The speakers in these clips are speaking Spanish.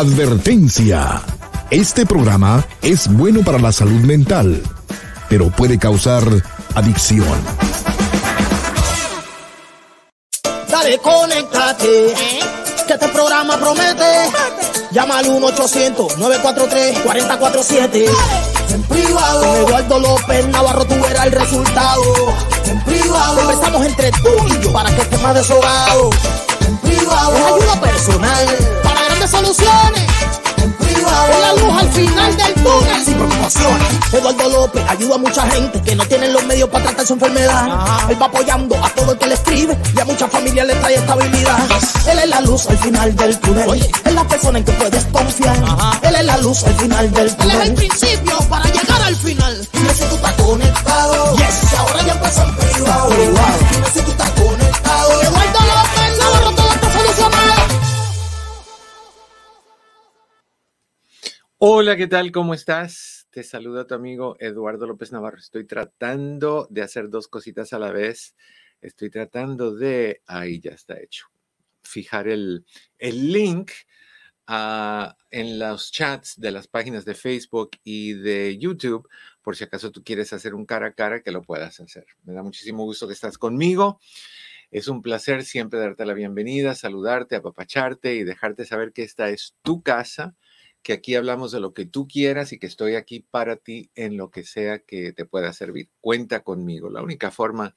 Advertencia. Este programa es bueno para la salud mental, pero puede causar adicción. Dale, conéctate. Que este programa promete. Llama al 1-800-943-4047. En privado. Con Eduardo López Navarro tú verás el resultado. En privado. Conversamos entre tú y yo para que estés más desahogado. En privado. Es ayuda personal. Soluciones. En privado. Es la luz al final del túnel. Sin preocupaciones. Eduardo López ayuda a mucha gente que no tienen los medios para tratar su enfermedad. Él va apoyando a todo el que le escribe y a muchas familias le trae estabilidad. Él es la luz al final del túnel. Es la persona en que puedes confiar. Él es la luz al final del túnel. Él es el principio para llegar al final. Dime si tú estás conectado. Yes. Ahora ya empezó en privado. Dime si tú estás conectado. Eduardo Hola, ¿qué tal? ¿Cómo estás? Te saluda tu amigo Eduardo López Navarro. Estoy tratando de hacer dos cositas a la vez. Estoy tratando de, ahí ya está hecho, fijar el, el link ah, en los chats de las páginas de Facebook y de YouTube, por si acaso tú quieres hacer un cara a cara, que lo puedas hacer. Me da muchísimo gusto que estás conmigo. Es un placer siempre darte la bienvenida, saludarte, apapacharte y dejarte saber que esta es tu casa que aquí hablamos de lo que tú quieras y que estoy aquí para ti en lo que sea que te pueda servir. Cuenta conmigo. La única forma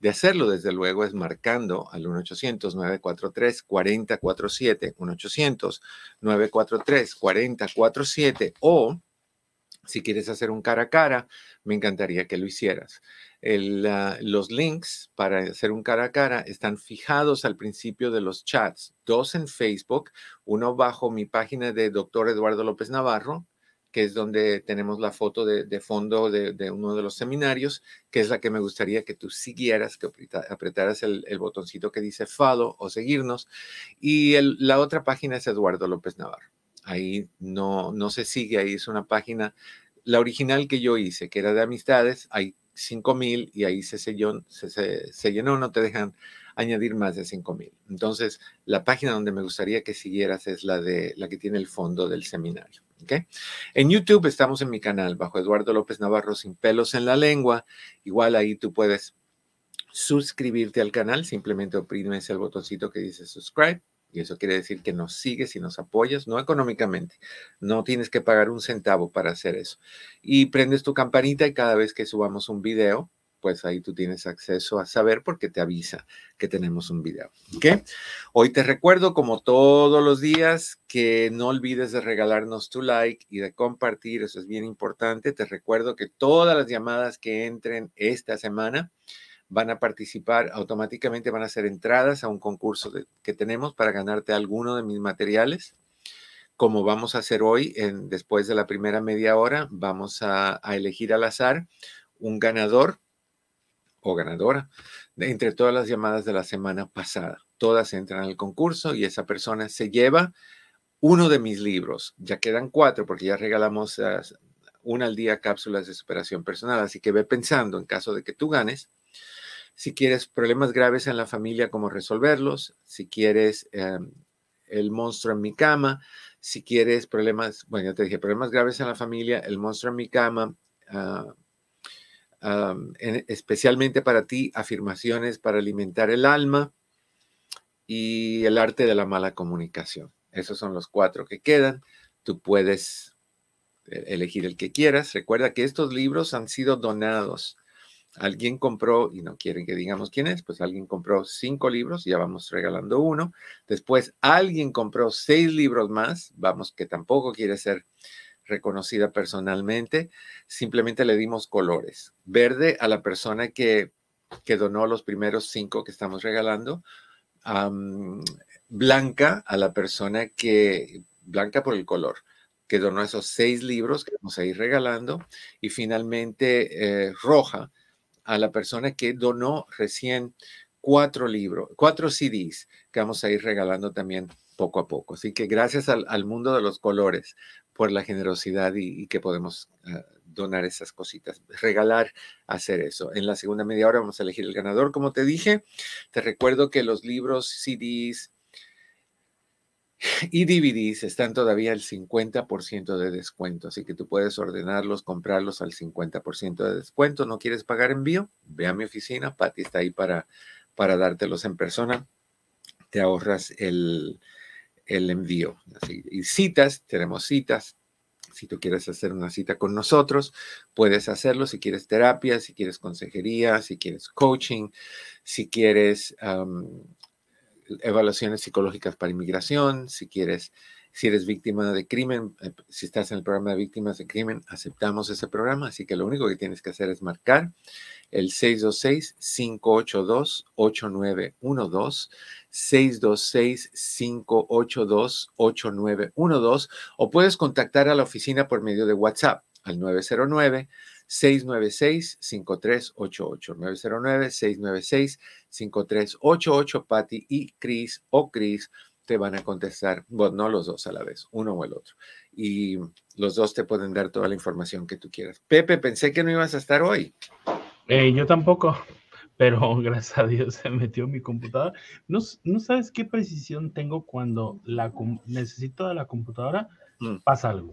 de hacerlo, desde luego, es marcando al 1-800-943-4047, 1-800-943-4047 o si quieres hacer un cara a cara, me encantaría que lo hicieras. El, ah, los links para hacer un cara a cara están fijados al principio de los chats, dos en Facebook, uno bajo mi página de doctor Eduardo López Navarro, que es donde tenemos la foto de, fondo de, uno de los seminarios, que es la que me gustaría que tú siguieras, que apreta- apretaras el, el botoncito que dice follow o seguirnos. Y la otra página es Eduardo López Navarro. Ahí no, no se sigue, ahí es una página, la original que yo hice, que era de amistades, hay 5000 y ahí se, se, se- se llenó, no te dejan añadir más de 5000. Entonces, la página donde me gustaría que siguieras es la de la que tiene el fondo del seminario. ¿ok? En YouTube estamos en mi canal bajo Eduardo López Navarro sin pelos en la lengua. Igual ahí tú puedes suscribirte al canal, simplemente oprimes el botoncito que dice subscribe y eso quiere decir que nos sigues y nos apoyas, no económicamente, no tienes que pagar un centavo para hacer eso. Y prendes tu campanita y cada vez que subamos un video, pues ahí tú tienes acceso a saber porque te avisa que tenemos un video. ¿ok? Hoy te recuerdo, como todos los días, que no olvides de regalarnos tu like y de compartir, eso es bien importante. Te recuerdo que todas las llamadas que entren esta semana van a participar automáticamente, van a ser entradas a un concurso de- que tenemos para ganarte alguno de mis materiales. Como vamos a hacer hoy, en, después de la primera media hora, vamos a, a elegir al azar un ganador o ganadora de entre todas las llamadas de la semana pasada. Todas entran al concurso y esa persona se lleva uno de mis libros. Ya quedan cuatro porque ya regalamos ah, una al día cápsulas de superación personal. Así que ve pensando en caso de que tú ganes. Si quieres problemas graves en la familia, cómo resolverlos. Si quieres eh, el monstruo en mi cama. Si quieres problemas, bueno, ya te dije, problemas graves en la familia, el monstruo en mi cama. ah, en- especialmente para ti, afirmaciones para alimentar el alma y el arte de la mala comunicación. Esos son los cuatro que quedan. Tú puedes eh, elegir el que quieras. Recuerda que estos libros han sido donados. Alguien compró, y no quieren que digamos quién es, pues alguien compró cinco libros, ya vamos regalando uno. Después alguien compró seis libros más, vamos, que tampoco quiere ser reconocida personalmente, simplemente le dimos colores. Verde a la persona que, que donó los primeros cinco que estamos regalando. Blanca a la persona que, blanca por el color, que donó esos seis libros que vamos a ir regalando. Y finalmente eh, roja a la persona que donó recién cuatro libros, cuatro CDs que vamos a ir regalando también poco a poco. Así que gracias al, mundo de los colores por la generosidad y, que podemos uh, donar esas cositas, regalar, hacer eso. En la segunda media hora vamos a elegir el ganador, como te dije. Te recuerdo que los libros, CDs, Y DVDs están todavía al 50% de descuento, así que tú puedes ordenarlos, comprarlos al 50% de descuento. ¿No quieres pagar envío? Ve a mi oficina, Patty está ahí para, para dártelos en persona. Te ahorras el, el envío. y citas, tenemos citas. Si tú quieres hacer una cita con nosotros, puedes hacerlo. Si quieres terapia, si quieres consejería, si quieres coaching, si quieres evaluaciones psicológicas para inmigración, si quieres, si eres víctima de crimen, eh, si estás en el programa de víctimas de crimen, aceptamos ese programa. Así que lo único que tienes que hacer es marcar el 626-582-8912, 626-582-8912, o puedes contactar a la oficina por medio de WhatsApp al 909 696-5388. 909-696-5388. Patty y Chris o Chris te van a contestar, bueno, no los dos a la vez, uno o el otro. Y los dos te pueden dar toda la información que tú quieras. Pepe, pensé que no ibas a estar hoy. Eh, yo tampoco, pero gracias a Dios se metió mi computadora. No, no sabes qué precisión tengo cuando la necesito de la computadora, mm. pasa algo.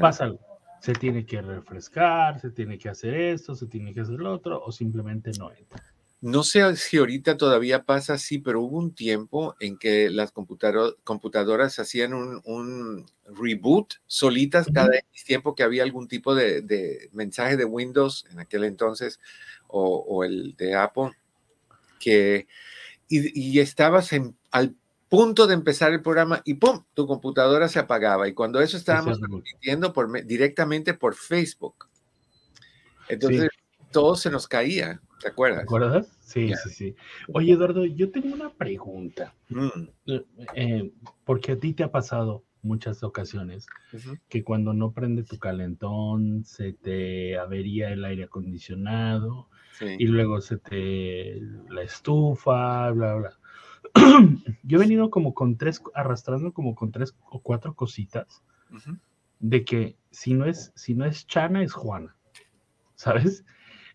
Pasa algo se tiene que refrescar, se tiene que hacer esto, se tiene que hacer lo otro, o simplemente no entra. No sé si ahorita todavía pasa así, pero hubo un tiempo en que las computadoras hacían un, reboot solitas cada tiempo que había algún tipo de, mensaje de Windows en aquel entonces o, el de Apple, que y, estabas en, al punto de empezar el programa y ¡pum! Tu computadora se apagaba. Y cuando eso estábamos transmitiendo por, directamente por Facebook. Entonces todo se nos caía, ¿te acuerdas? ¿Te acuerdas? Sí, sí, sí. Oye, Eduardo, yo tengo una pregunta. Mm. Eh, eh, porque a ti te ha pasado muchas ocasiones que cuando no prende tu calentón se te avería el aire acondicionado y luego se te la estufa, bla, bla. Yo he venido como con tres, arrastrando como con tres o cuatro cositas de que si no es, si no es Chana, es Juana, ¿sabes?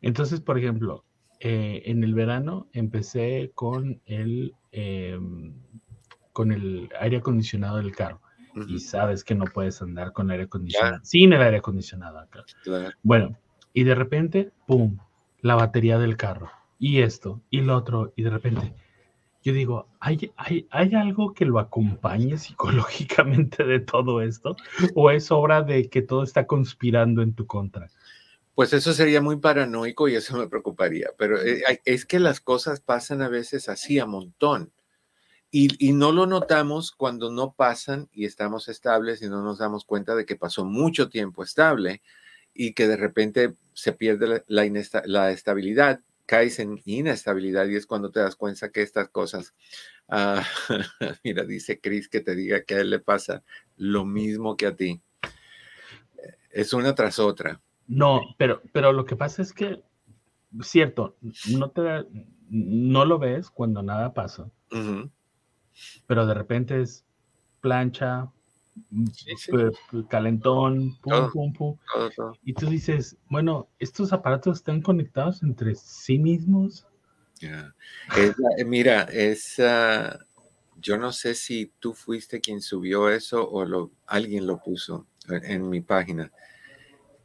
Entonces, por ejemplo, eh, en el verano empecé con el, em, con el aire acondicionado del carro. Y sabes que no puedes andar con aire acondicionado, sin el aire acondicionado acá. Bueno, y de repente, ¡pum! La batería del carro. Y esto, y lo otro, y de repente, yo digo, ¿hay, hay, ¿hay algo que lo acompañe psicológicamente de todo esto? ¿O es obra de que todo está conspirando en tu contra? Pues eso sería muy paranoico y eso me preocuparía, pero eh, es que las cosas pasan a veces así a montón. Y, y, no lo notamos cuando no pasan y estamos estables y no nos damos cuenta de que pasó mucho tiempo estable y que de repente se pierde la, la, la estabilidad caes en inestabilidad y es cuando te das cuenta que estas cosas, ah, mira, dice Chris que te diga que a él le pasa lo mismo que a ti. Es una tras otra. No, pero, pero lo que pasa es que, cierto, no te no lo ves cuando nada pasa, pero de repente es plancha, calentón, pum, pum, pum. Y tú dices, bueno, estos aparatos están conectados entre sí mismos. Eh, mira, es, yo no sé si tú fuiste quien subió eso o lo, alguien lo puso en, mi página.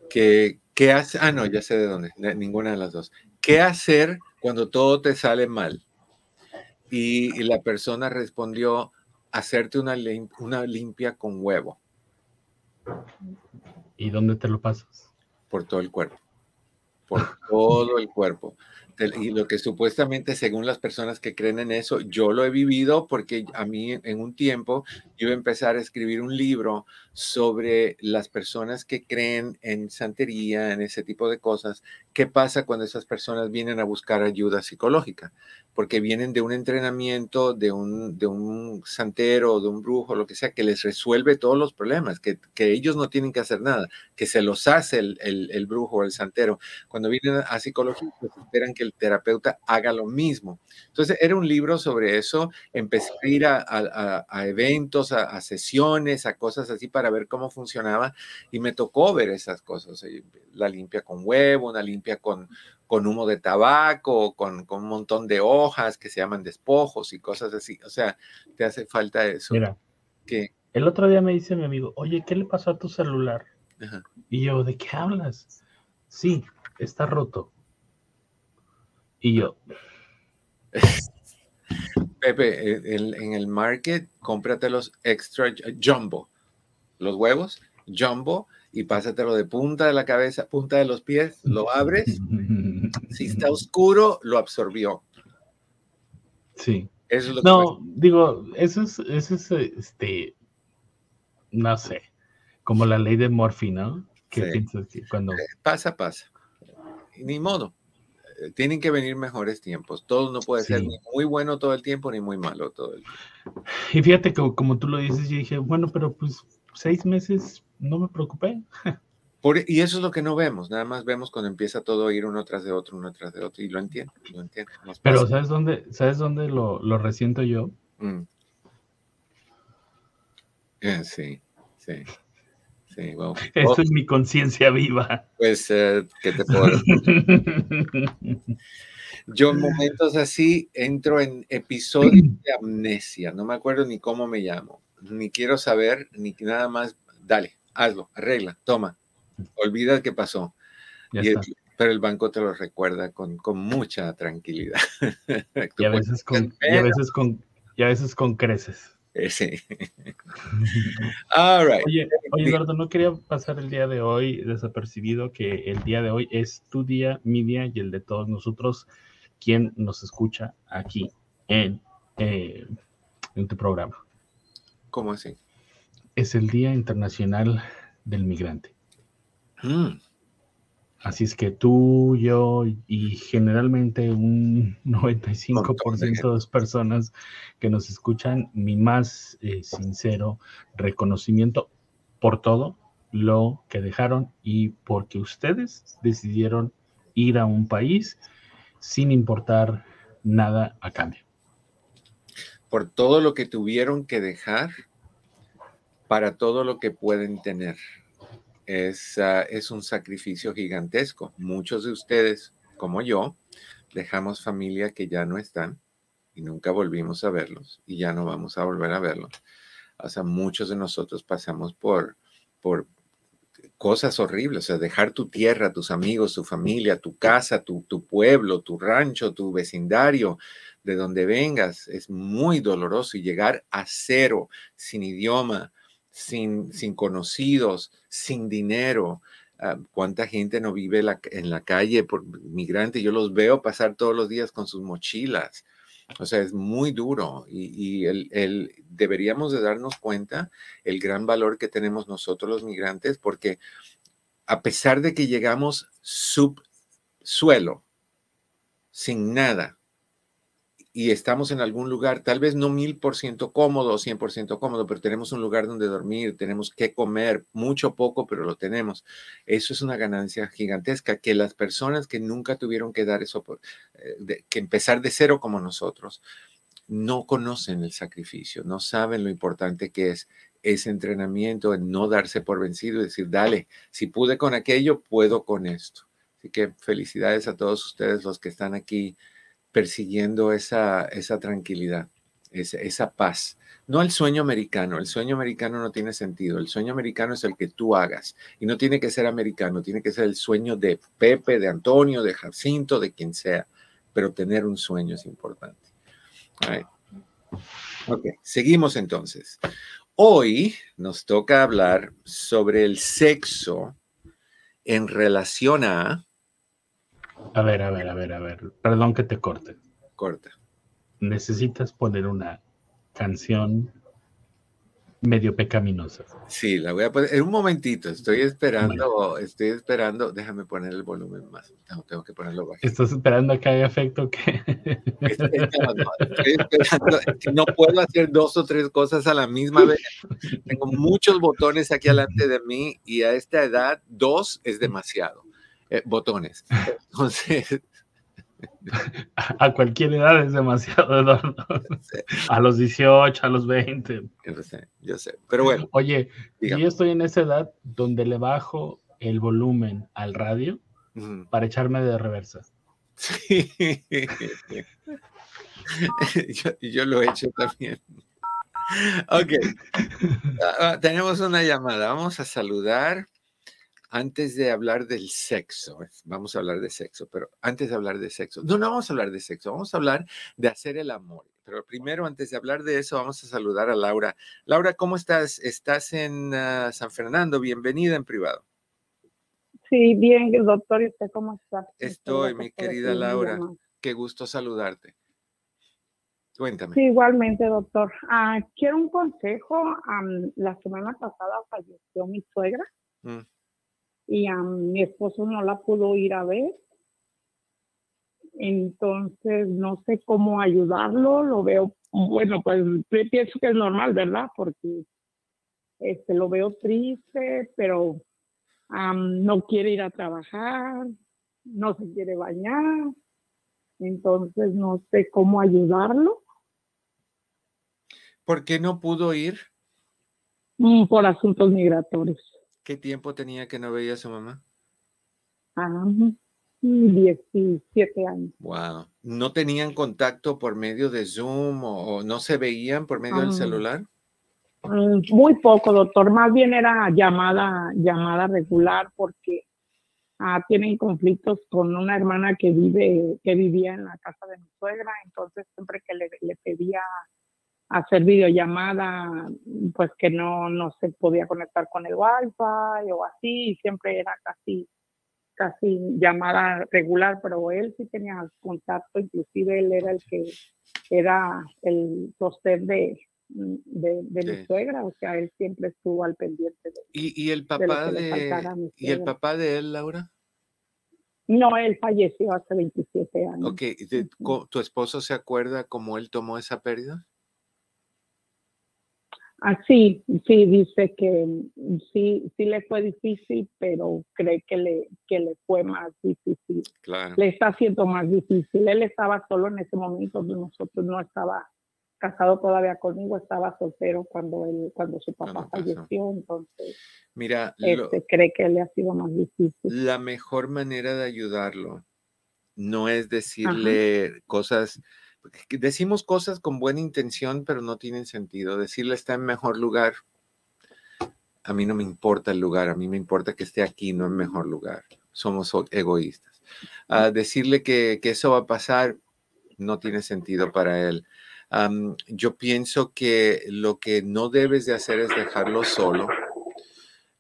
Que, ¿Qué hace? Ah, no, ya sé de dónde, ninguna de las dos. ¿Qué hacer cuando todo te sale mal? y la persona respondió, hacerte una, una limpia con huevo. ¿Y dónde te lo pasas? Por todo el cuerpo. Por todo el cuerpo y lo que supuestamente, según las personas que creen en eso, yo lo he vivido porque a mí en un tiempo yo iba a empezar a escribir un libro sobre las personas que creen en santería, en ese tipo de cosas. ¿Qué pasa cuando esas personas vienen a buscar ayuda psicológica? Porque vienen de un entrenamiento de un, de un santero, de un brujo, lo que sea, que les resuelve todos los problemas, que, que ellos no tienen que hacer nada, que se los hace el, el, el brujo o el santero. Cuando vienen a psicología, pues esperan que el terapeuta haga lo mismo. Entonces, era un libro sobre eso. Empecé a ir a, eventos, a, sesiones, a cosas así para ver cómo funcionaba y me tocó ver esas cosas. Eh, la limpia con huevo, una limpia con, con humo de tabaco, con, con, un montón de hojas que se llaman despojos y cosas así. O sea, te hace falta eso. Mira, que el otro día me dice mi amigo, oye, ¿qué le pasó a tu celular? Y yo, ¿de qué hablas? Sí, está roto. Y yo. Pepe, eh, en el market, cómprate los extra jumbo, los huevos jumbo y pásatelo de punta de la cabeza, punta de los pies, lo abres. si está oscuro, lo absorbió. Sí. Eso es lo no, digo, eso es, eso es, este, no sé, como la ley de Morphy, ¿no? ¿Qué piensas que cuando... Eh, pasa, pasa. Ni modo. Eh, tienen que venir mejores tiempos. Todo no puede ser ni muy bueno todo el tiempo ni muy malo todo el tiempo. Y fíjate que como tú lo dices, yo dije, bueno, pero pues seis meses no me preocupé. Por, y eso es lo que no vemos, nada más vemos cuando empieza todo a ir uno tras de otro, uno tras de otro, y lo entiendo, lo entiendo. Pero ¿sabes dónde, ¿sabes dónde lo, lo resiento yo? Mm. Eh, sí, sí. Sí, Esto es mi conciencia viva. Pues, eh, ¿qué te puedo Yo en momentos así entro en episodios de amnesia, no me acuerdo ni cómo me llamo, ni quiero saber, ni nada más, dale, hazlo, arregla, toma, olvida que pasó. pero el banco te lo recuerda con, con mucha tranquilidad. y, a veces con, y, a veces con, y a veces con creces. Sí. Oye, oye, Eduardo, no quería pasar el día de hoy desapercibido que el día de hoy es tu día, mi día y el de todos nosotros, quien nos escucha aquí en, eh, en tu programa. ¿Cómo así? Es el Día Internacional del Migrante. Mm. Así es que tú, yo y generalmente un 95% de las personas que nos escuchan, mi más eh, sincero reconocimiento por todo lo que dejaron y porque ustedes decidieron ir a un país sin importar nada a cambio. Por todo lo que tuvieron que dejar para todo lo que pueden tener es, ah, es un sacrificio gigantesco. Muchos de ustedes, como yo, dejamos familia que ya no están y nunca volvimos a verlos y ya no vamos a volver a verlos. O sea, muchos de nosotros pasamos por, por cosas horribles, o sea, dejar tu tierra, tus amigos, tu familia, tu casa, tu, tu pueblo, tu rancho, tu vecindario, de donde vengas, es muy doloroso y llegar a cero, sin idioma, sin, sin conocidos, sin dinero. Ah, ¿Cuánta gente no vive en la calle por migrante? Yo los veo pasar todos los días con sus mochilas. O sea, es muy duro y, el, deberíamos de darnos cuenta el gran valor que tenemos nosotros los migrantes porque a pesar de que llegamos subsuelo, sin nada, y estamos en algún lugar, tal vez no mil por ciento cómodo cien por ciento cómodo, pero tenemos un lugar donde dormir, tenemos que comer, mucho poco, pero lo tenemos. Eso es una ganancia gigantesca que las personas que nunca tuvieron que dar eso, eh, que empezar de cero como nosotros, no conocen el sacrificio, no saben lo importante que es ese entrenamiento en no darse por vencido y decir, dale, si pude con aquello, puedo con esto. Así que felicidades a todos ustedes los que están aquí persiguiendo esa, esa tranquilidad, esa, paz. No el sueño americano, el sueño americano no tiene sentido, el sueño americano es el que tú hagas y no tiene que ser americano, tiene que ser el sueño de Pepe, de Antonio, de Jacinto, de quien sea, pero tener un sueño es importante. Ok, seguimos entonces. Hoy nos toca hablar sobre el sexo en relación a a ver, a ver, a ver, a ver. Perdón que te corte. Corta. Necesitas poner una canción medio pecaminosa. Sí, la voy a poner en un momentito. Estoy esperando, estoy esperando. Déjame poner el volumen más. No, tengo que ponerlo bajo. ¿Estás esperando a que haya efecto que estoy, esperando. no puedo hacer dos o tres cosas a la misma vez. Tengo muchos botones aquí delante de mí y a esta edad dos es demasiado. Eh, botones. Entonces. A cualquier edad es demasiado, Eduardo. A los 18, a los 20. Yo sé, yo sé. Pero bueno. Oye, yo estoy en esa edad donde le bajo el volumen al radio para echarme de reversa. Sí. yo, lo he hecho también. Ok. Ah, ah, tenemos una llamada. Vamos a saludar antes de hablar del sexo. Vamos a hablar de sexo, pero antes de hablar de sexo. No, no vamos a hablar de sexo. Vamos a hablar de hacer el amor. Pero primero, antes de hablar de eso, vamos a saludar a Laura. Laura, ¿cómo estás? Estás en ah, San Fernando. Bienvenida en privado. Sí, bien, doctor. ¿Y usted cómo está? Estoy, mi querida Laura. Qué gusto saludarte. Cuéntame. Sí, igualmente, doctor. Ah, quiero un consejo. la semana pasada falleció mi suegra mm. Y a mi esposo no la pudo ir a ver. Entonces, no sé cómo ayudarlo. Lo veo, bueno, pues pienso que es normal, ¿verdad? Porque este, lo veo triste, pero no quiere ir a trabajar, no se quiere bañar, entonces no sé cómo ayudarlo. ¿Por qué no pudo ir? Mm, por asuntos migratorios. ¿Qué tiempo tenía que no veía a su mamá? Ah, 17 años. Wow. ¿No tenían contacto por medio de Zoom o, no se veían por medio del ah. celular? Mm, muy poco, doctor. Más bien era llamada, llamada regular porque ah, tienen conflictos con una hermana que vive, que vivía en la casa de mi suegra. Entonces siempre que le, pedía hacer videollamada, pues que no, no se podía conectar con el wifi o así, y siempre era casi, casi llamada regular, pero él sí tenía contacto, inclusive él era el que era el sostén de, de, mi suegra, o sea, él siempre estuvo al pendiente de ¿Y, y el papá de, ¿Y el papá de él, Laura? No, él falleció hace 27 años. Ok, ¿tu esposo se acuerda cómo él tomó esa pérdida? Ah, sí, dice que sí, sí le fue difícil, pero cree que le, que le fue más difícil. Claro. Le está haciendo más difícil. Él estaba solo en ese momento, nosotros no estaba casado todavía conmigo, estaba soltero cuando él, cuando su papá falleció, entonces Mira, este, cree que le ha sido más difícil. La mejor manera de ayudarlo no es decirle cosas, decimos cosas con buena intención, pero no tienen sentido. Decirle está en mejor lugar. A mí no me importa el lugar, a mí me importa que esté aquí, no en mejor lugar. Somos egoístas. A decirle que, que eso va a pasar no tiene sentido para él yo pienso que lo que no debes de hacer es dejarlo solo,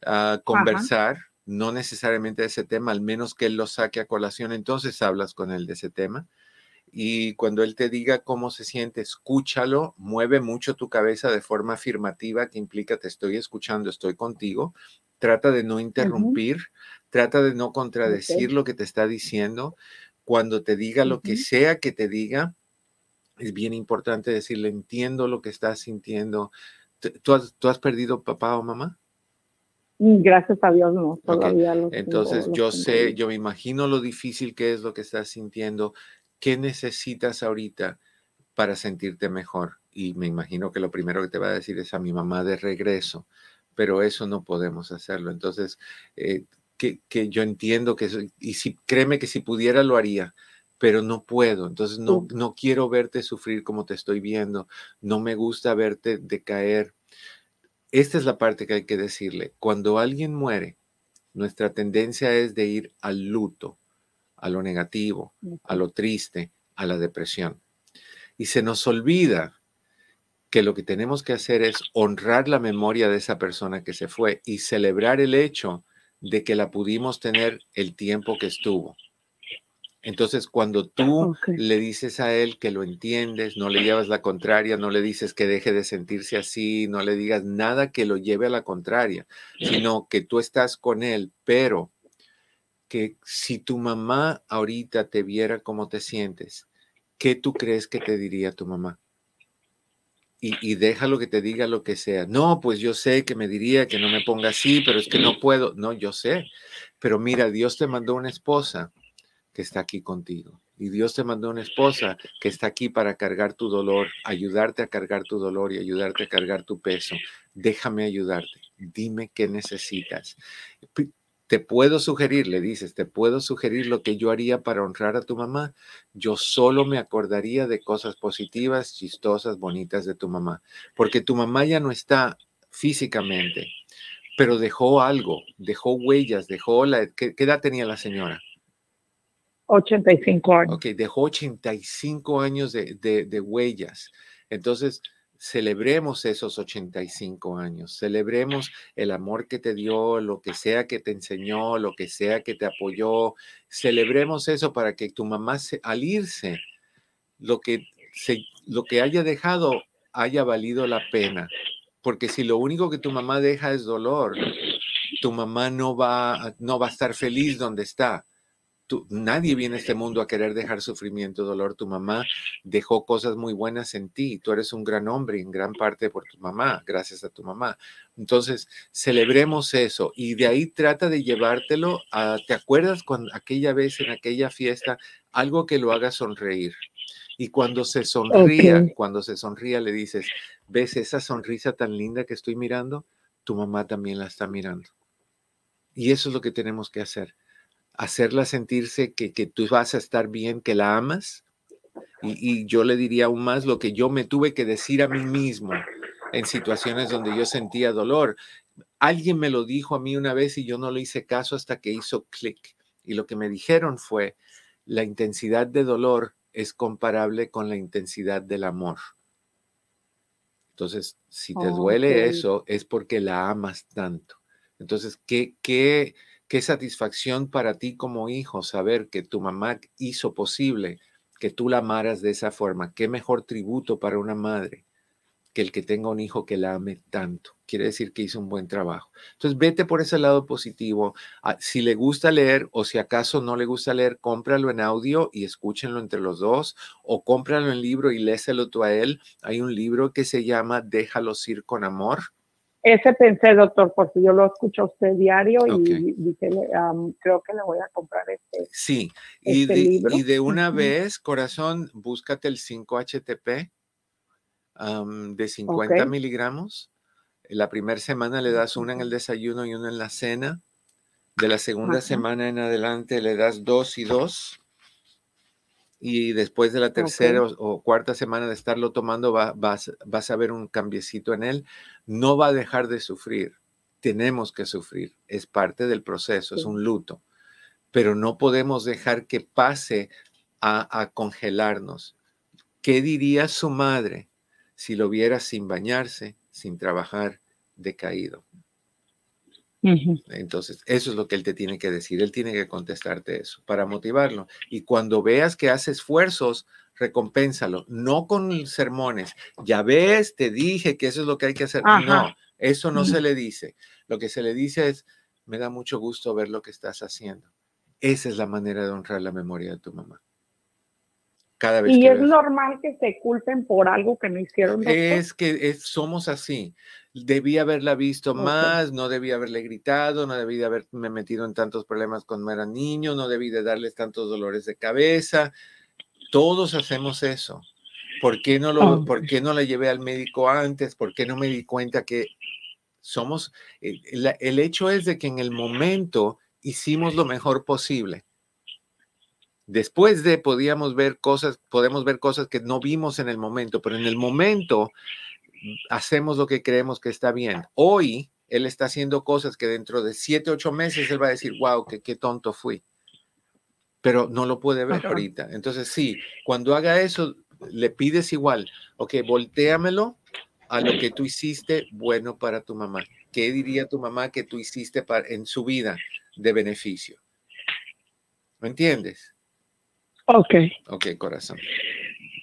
uh, conversar, no necesariamente de ese tema, al menos que él lo saque a colación, entonces hablas con él de ese tema. Y cuando él te diga cómo se siente, escúchalo, mueve mucho tu cabeza de forma afirmativa, que implica te estoy escuchando, estoy contigo. Trata de no interrumpir, trata de no contradecir lo que te está diciendo. Cuando te diga lo que sea que te diga, es bien importante decirle, entiendo lo que estás sintiendo. ¿Tú has, perdido papá o mamá? Mm, gracias a Dios, no, todavía Entonces, yo sé, yo me imagino lo difícil que es lo que estás sintiendo. ¿Qué necesitas ahorita para sentirte mejor? Y me imagino que lo primero que te va a decir es a mi mamá de regreso, pero eso no podemos hacerlo. Entonces, eh, que, que, yo entiendo que, y si créeme que si pudiera lo haría, pero no puedo, entonces no, no quiero verte sufrir como te estoy viendo, no me gusta verte decaer. Esta es la parte que hay que decirle. Cuando alguien muere, nuestra tendencia es de ir al luto, a lo negativo, a lo triste, a la depresión. Y se nos olvida que lo que tenemos que hacer es honrar la memoria de esa persona que se fue y celebrar el hecho de que la pudimos tener el tiempo que estuvo. Entonces, cuando tú le dices a él que lo entiendes, no le llevas la contraria, no le dices que deje de sentirse así, no le digas nada que lo lleve a la contraria, sino que tú estás con él, pero que si tu mamá ahorita te viera cómo te sientes, ¿qué tú crees que te diría tu mamá? Y, y, déjalo que te diga lo que sea. No, pues yo sé que me diría que no me ponga así, pero es que no puedo. No, yo sé. Pero mira, Dios te mandó una esposa que está aquí contigo. Y Dios te mandó una esposa que está aquí para cargar tu dolor, ayudarte a cargar tu dolor y ayudarte a cargar tu peso. Déjame ayudarte. Dime qué necesitas. Te puedo sugerir, le dices, te puedo sugerir lo que yo haría para honrar a tu mamá. Yo solo me acordaría de cosas positivas, chistosas, bonitas de tu mamá, porque tu mamá ya no está físicamente, pero dejó algo, dejó huellas, dejó la... ¿Qué, edad tenía la señora? 85 años. Ok, dejó 85 años de, de, de huellas. Entonces, celebremos esos 85 años, celebremos el amor que te dio, lo que sea que te enseñó, lo que sea que te apoyó, celebremos eso para que tu mamá al irse, lo que, se, lo que haya dejado haya valido la pena, porque si lo único que tu mamá deja es dolor, tu mamá no va, no va a estar feliz donde está nadie viene a este mundo a querer dejar sufrimiento, dolor. Tu mamá dejó cosas muy buenas en ti. Tú eres un gran hombre en gran parte por tu mamá, gracias a tu mamá. Entonces, celebremos eso y de ahí trata de llevártelo a, ¿te acuerdas cuando aquella vez en aquella fiesta, algo que lo haga sonreír? Y cuando se sonría, cuando se sonría, le dices, ¿ves esa sonrisa tan linda que estoy mirando? Tu mamá también la está mirando. Y eso es lo que tenemos que hacer hacerla sentirse que, tú vas a estar bien, que la amas. Y, yo le diría aún más lo que yo me tuve que decir a mí mismo en situaciones donde yo sentía dolor. Alguien me lo dijo a mí una vez y yo no le hice caso hasta que hizo clic. Y lo que me dijeron fue, la intensidad de dolor es comparable con la intensidad del amor. Entonces, si te duele eso, es porque la amas tanto. Entonces, ¿qué, qué, Qué satisfacción para ti como hijo saber que tu mamá hizo posible que tú la amaras de esa forma. Qué mejor tributo para una madre que el que tenga un hijo que la ame tanto. Quiere decir que hizo un buen trabajo. Entonces, vete por ese lado positivo. Ah, si le gusta leer o si acaso no le gusta leer, cómpralo en audio y escúchenlo entre los dos o cómpralo en libro y léselo tú a él. Hay un libro que se llama Déjalos ir con amor ese pensé, doctor, porque yo lo escucho a usted diario y dije, creo que le voy a comprar este. Sí, y, este de, y de una vez, corazón, búscate el 5-HTP de 50 miligramos. La primera semana le das una en el desayuno y una en la cena. De la segunda semana en adelante le das dos y dos y después de la tercera o, cuarta semana de estarlo tomando vas, vas a ver un cambiecito en él, no va a dejar de sufrir. Tenemos que sufrir, es parte del proceso, es un luto, pero no podemos dejar que pase a, a congelarnos. ¿Qué diría su madre si lo viera sin bañarse, sin trabajar, decaído? Entonces, eso es lo que él te tiene que decir. Él tiene que contestarte eso para motivarlo. Y cuando veas que hace esfuerzos, recompénsalo, no con sermones. Ya ves, te dije que eso es lo que hay que hacer. No, eso no se le dice. Lo que se le dice es, me da mucho gusto ver lo que estás haciendo. Esa es la manera de honrar la memoria de tu mamá. Cada vez y es normal que se culpen por algo que no hicieron. Es que somos así debí haberla visto más, no debí haberle gritado, no debí de haberme metido en tantos problemas cuando era niño, no debí de darles tantos dolores de cabeza. Todos hacemos eso. ¿Por qué no, lo, ¿por qué no la llevé al médico antes? ¿Por qué no me di cuenta que somos... Eh, el hecho es de que en el momento hicimos lo mejor posible. Después de podíamos ver cosas, podemos ver cosas que no vimos en el momento, pero en el momento hacemos lo que creemos que está bien. Hoy él está haciendo cosas que dentro de siete, ocho meses él va a decir, wow, qué, qué tonto fui. Pero no lo puede ver ahorita. Entonces, sí, cuando haga eso, le pides igual, ok, volteamelo a lo que tú hiciste bueno para tu mamá. ¿Qué diría tu mamá que tú hiciste para, en su vida de beneficio? ¿Me entiendes? Ok. Ok, corazón.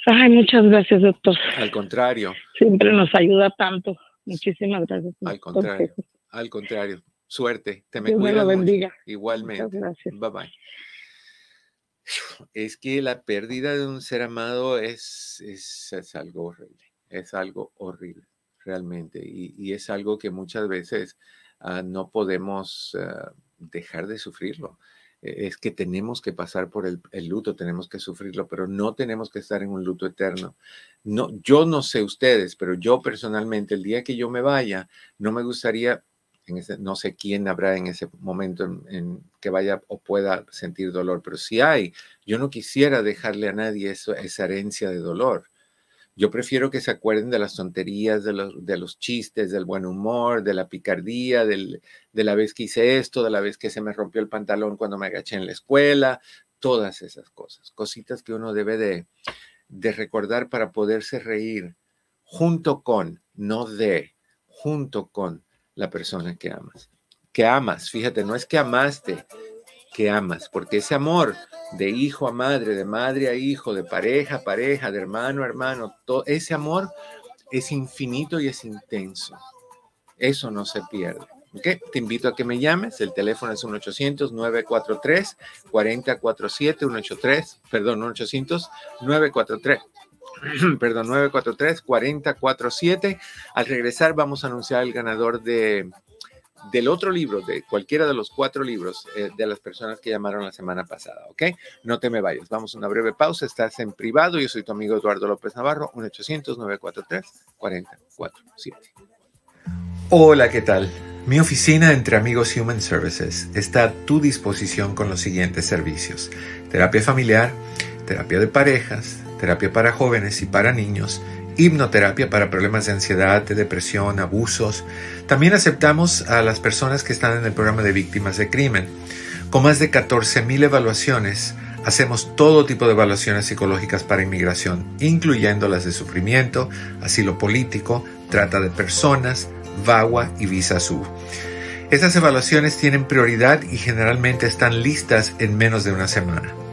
Ay, muchas gracias, doctor. Al contrario. Siempre nos ayuda tanto. Muchísimas gracias. Al contrario. Al contrario. Suerte. Te me Dios me lo bendiga. Igualmente. Bye bye. Es que la pérdida de un ser amado es, es, algo horrible. Es algo horrible, realmente. Y, es algo que muchas veces ah, no podemos ah, dejar de sufrirlo. Es que tenemos que pasar por el, luto, tenemos que sufrirlo, pero no tenemos que estar en un luto eterno. No, yo no sé ustedes, pero yo personalmente, el día que yo me vaya, no me gustaría en no sé quién habrá en ese momento en, que vaya o pueda sentir dolor, pero si hay, yo no quisiera dejarle a nadie eso, esa herencia de dolor. Yo prefiero que se acuerden de las tonterías, de los, chistes, del buen humor, de la picardía, de la vez que hice esto, de la vez que se me rompió el pantalón cuando me agaché en la escuela, todas esas cosas, cositas que uno debe de, de recordar para poderse reír junto con, no de, junto con la persona que amas. Que amas, fíjate, no es que amaste, que amas, porque ese amor de hijo a madre, de madre a hijo, de pareja a pareja, de hermano a hermano, todo, ese amor es infinito y es intenso. Eso no se pierde. ¿okay? Te invito a que me llames. El teléfono es 1-800-943-4047, 183, perdón, 1-800-943. perdón, 943-4047. Al regresar vamos a anunciar el ganador de, del otro libro, de cualquiera de los cuatro libros eh, de las personas que llamaron la semana pasada, ¿ok? No te me vayas, vamos a una breve pausa, estás en privado, yo soy tu amigo Eduardo López Navarro, 1-800-943-4047. Hola, ¿qué tal? Mi oficina entre amigos Human Services está a tu disposición con los siguientes servicios. Terapia familiar, terapia de parejas, terapia para jóvenes y para niños, hipnoterapia para problemas de ansiedad, de depresión, abusos. También aceptamos a las personas que están en el programa de víctimas de crimen. Con más de 14.000 evaluaciones, hacemos todo tipo de evaluaciones psicológicas para inmigración, incluyendo las de sufrimiento, asilo político, trata de personas, VAWA y Visa Sur. Estas evaluaciones tienen prioridad y generalmente están listas en menos de una semana.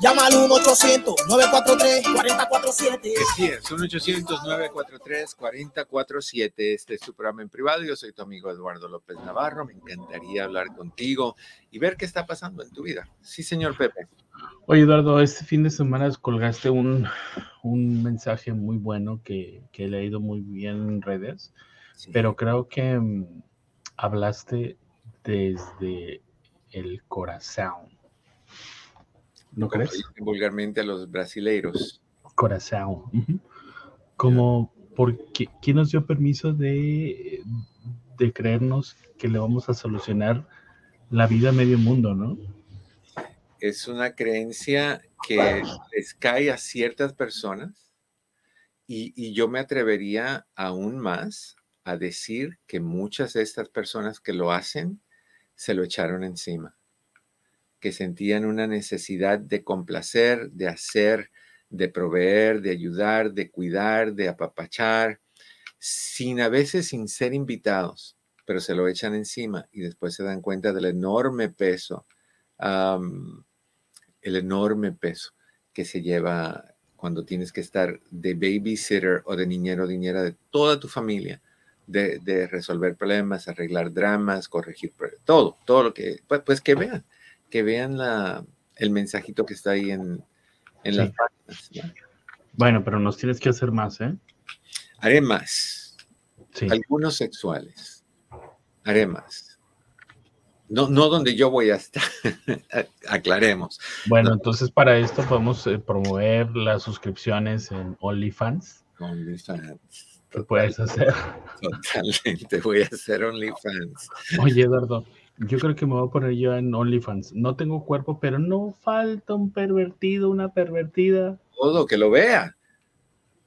Llama al 1-800-943-4047. Sí, es 1-800-943-4047. Este es tu programa en privado. Yo soy tu amigo Eduardo López Navarro. Me encantaría hablar contigo y ver qué está pasando en tu vida. Sí, señor Pepe. Oye, Eduardo, este fin de semana colgaste un, un mensaje muy bueno que, que, he leído muy bien en redes, pero creo que um, hablaste desde el corazón. ¿No crees? Vulgarmente a los brasileiros. Corazón. Como, porque, ¿quién nos dio permiso de, de creernos que le vamos a solucionar la vida a medio mundo, no? Es una creencia que les cae a ciertas personas y, y yo me atrevería aún más a decir que muchas de estas personas que lo hacen se lo echaron encima que sentían una necesidad de complacer, de hacer, de proveer, de ayudar, de cuidar, de apapachar, sin a veces sin ser invitados, pero se lo echan encima y después se dan cuenta del enorme peso, el enorme peso que se lleva cuando tienes que estar de babysitter o de niñero o niñera de toda tu familia, de, de, resolver problemas, arreglar dramas, corregir todo, todo lo que, pues, pues que vean que vean la, el mensajito que está ahí en, en las páginas. Bueno, pero nos tienes que hacer más, ¿eh? Haré más. Algunos sexuales. Haré más. No, no donde yo voy a estar. Aclaremos. Bueno, entonces para esto podemos eh, promover las suscripciones en OnlyFans. OnlyFans. ¿Qué puedes hacer? Totalmente, voy a hacer OnlyFans. Oye, Eduardo, yo creo que me voy a poner yo en OnlyFans. No tengo cuerpo, pero no falta un pervertido, una pervertida. Todo, que lo vea.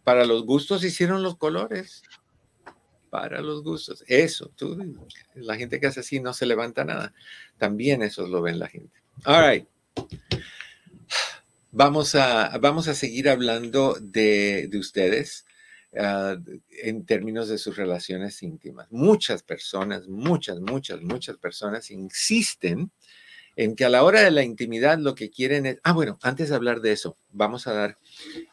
Para los gustos hicieron los colores. Para los gustos. Eso, tú, la gente que hace así no se levanta nada. También eso lo ven la gente. All right. Vamos a, vamos a seguir hablando de, de ustedes. Ah, en términos de sus relaciones íntimas. Muchas personas, muchas, muchas, muchas personas insisten en que a la hora de la intimidad lo que quieren es... Ah, bueno, antes de hablar de eso, vamos a dar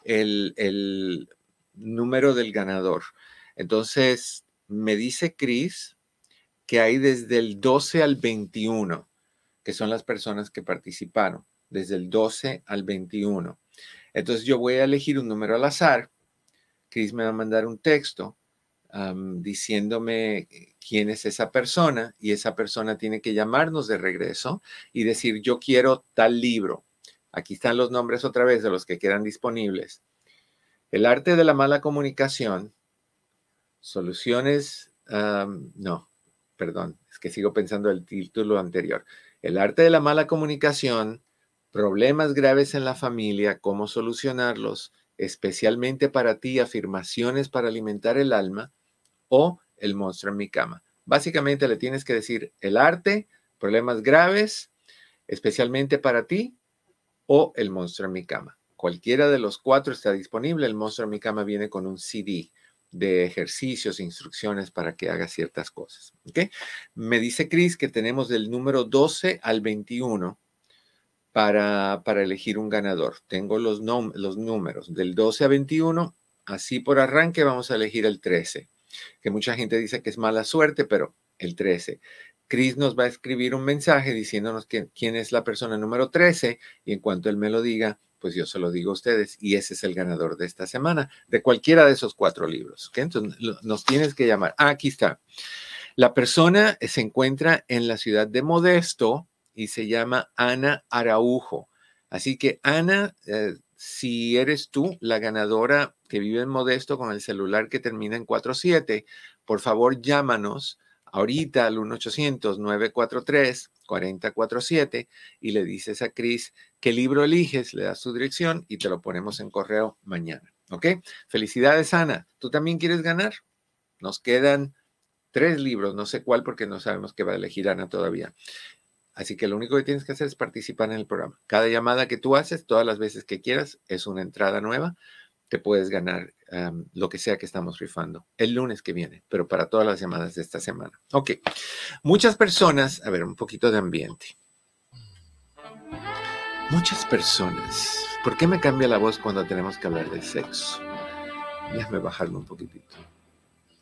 el, el número del ganador. Entonces, me dice Chris que hay desde el 12 al 21, que son las personas que participaron, desde el 12 al 21. Entonces yo voy a elegir un número al azar. Chris me va a mandar un texto diciéndome quién es esa persona y esa persona tiene que llamarnos de regreso y decir, yo quiero tal libro. Aquí están los nombres otra vez de los que quedan disponibles. El arte de la mala comunicación, soluciones, no, perdón, es que sigo pensando el título anterior. El arte de la mala comunicación, problemas graves en la familia, cómo solucionarlos, especialmente para ti, afirmaciones para alimentar el alma o el monstruo en mi cama. Básicamente le tienes que decir el arte, problemas graves, especialmente para ti o el monstruo en mi cama. Cualquiera de los cuatro está disponible. El monstruo en mi cama viene con un CD de ejercicios, instrucciones para que haga ciertas cosas. ¿okay? Me dice Chris que tenemos del número 12 al 21 para, elegir un ganador. Tengo los, números del 12 a 21. Así por arranque vamos a elegir el 13, que mucha gente dice que es mala suerte, pero el 13. Chris nos va a escribir un mensaje diciéndonos quién es la persona número 13 y en cuanto él me lo diga, pues yo se lo digo a ustedes y ese es el ganador de esta semana, de cualquiera de esos cuatro libros. Entonces nos tienes que llamar. Ah, aquí está. La persona se encuentra en la ciudad de Modesto y se llama Ana Araujo. Así que Ana, eh, si eres tú la ganadora que vive en Modesto con el celular que termina en 47, por favor llámanos ahorita al 1-800-943-4047 y le dices a Cris qué libro eliges, le das su dirección y te lo ponemos en correo mañana. ¿Ok? Felicidades, Ana. ¿Tú también quieres ganar? Nos quedan tres libros, no sé cuál porque no sabemos qué va a elegir Ana todavía. Así que lo único que tienes que hacer es participar en el programa. Cada llamada que tú haces, todas las veces que quieras, es una entrada nueva te puedes ganar lo que sea que estamos rifando el lunes que viene, pero para todas las llamadas de esta semana. Ok, muchas personas, a ver, un poquito de ambiente. Muchas personas, ¿por qué me cambia la voz cuando tenemos que hablar de sexo? Déjame bajarlo un poquitito.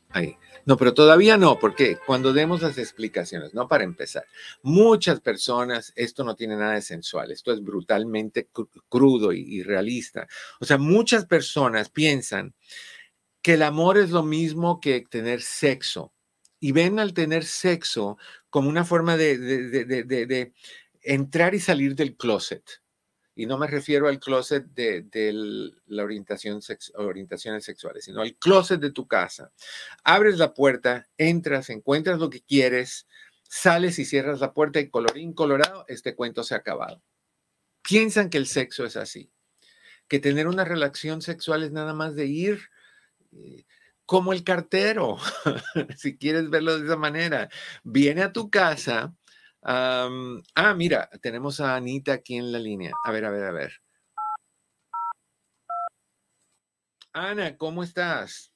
Ahí. No, pero todavía no, porque cuando demos las explicaciones, no para empezar, muchas personas, esto no tiene nada de sensual, esto es brutalmente crudo y, realista. O sea, muchas personas piensan que el amor es lo mismo que tener sexo y ven al tener sexo como una forma de, de entrar y salir del closet. Y no me refiero al closet de, la orientación orientaciones sexuales, sino al closet de tu casa. Abres la puerta, entras, encuentras lo que quieres, sales y cierras la puerta y colorín colorado, este cuento se ha acabado. Piensan que el sexo es así, que tener una relación sexual es nada más de ir eh, como el cartero, si quieres verlo de esa manera. Viene a tu casa, ah, mira, tenemos a Anita aquí en la línea. A ver, a ver, a ver. Ana, ¿cómo estás?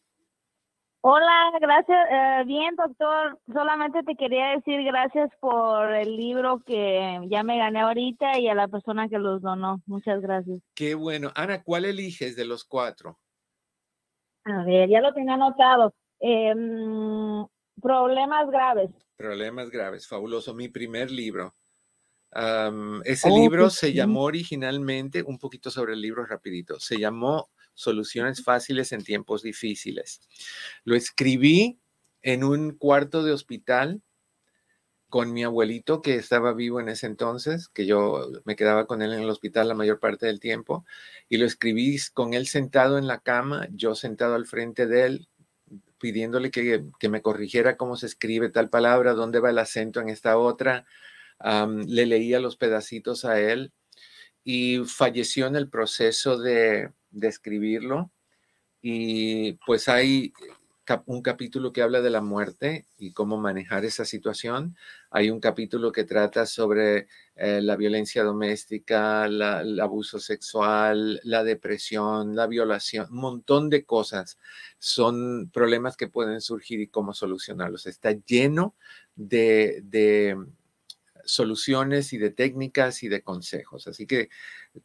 Hola, gracias. Eh, bien, doctor. Solamente te quería decir gracias por el libro que ya me gané ahorita y a la persona que los donó. Muchas gracias. Qué bueno. Ana, ¿cuál eliges de los cuatro? A ver, ya lo tenía anotado. Em, problemas graves. Problemas graves, fabuloso. Mi primer libro. ese oh, libro se llamó originalmente, un poquito sobre el libro rapidito, se llamó Soluciones fáciles en tiempos difíciles. Lo escribí en un cuarto de hospital con mi abuelito que estaba vivo en ese entonces, que yo me quedaba con él en el hospital la mayor parte del tiempo, y lo escribí con él sentado en la cama, yo sentado al frente de él, pidiéndole que, me corrigiera cómo se escribe tal palabra, dónde va el acento en esta otra. le leía los pedacitos a él y falleció en el proceso de, de escribirlo. Y pues hay un capítulo que habla de la muerte y cómo manejar esa situación. Hay un capítulo que trata sobre eh, la violencia doméstica, el abuso sexual, la depresión, la violación, un montón de cosas. Son problemas que pueden surgir y cómo solucionarlos. Está lleno de, de soluciones y de técnicas y de consejos. Así que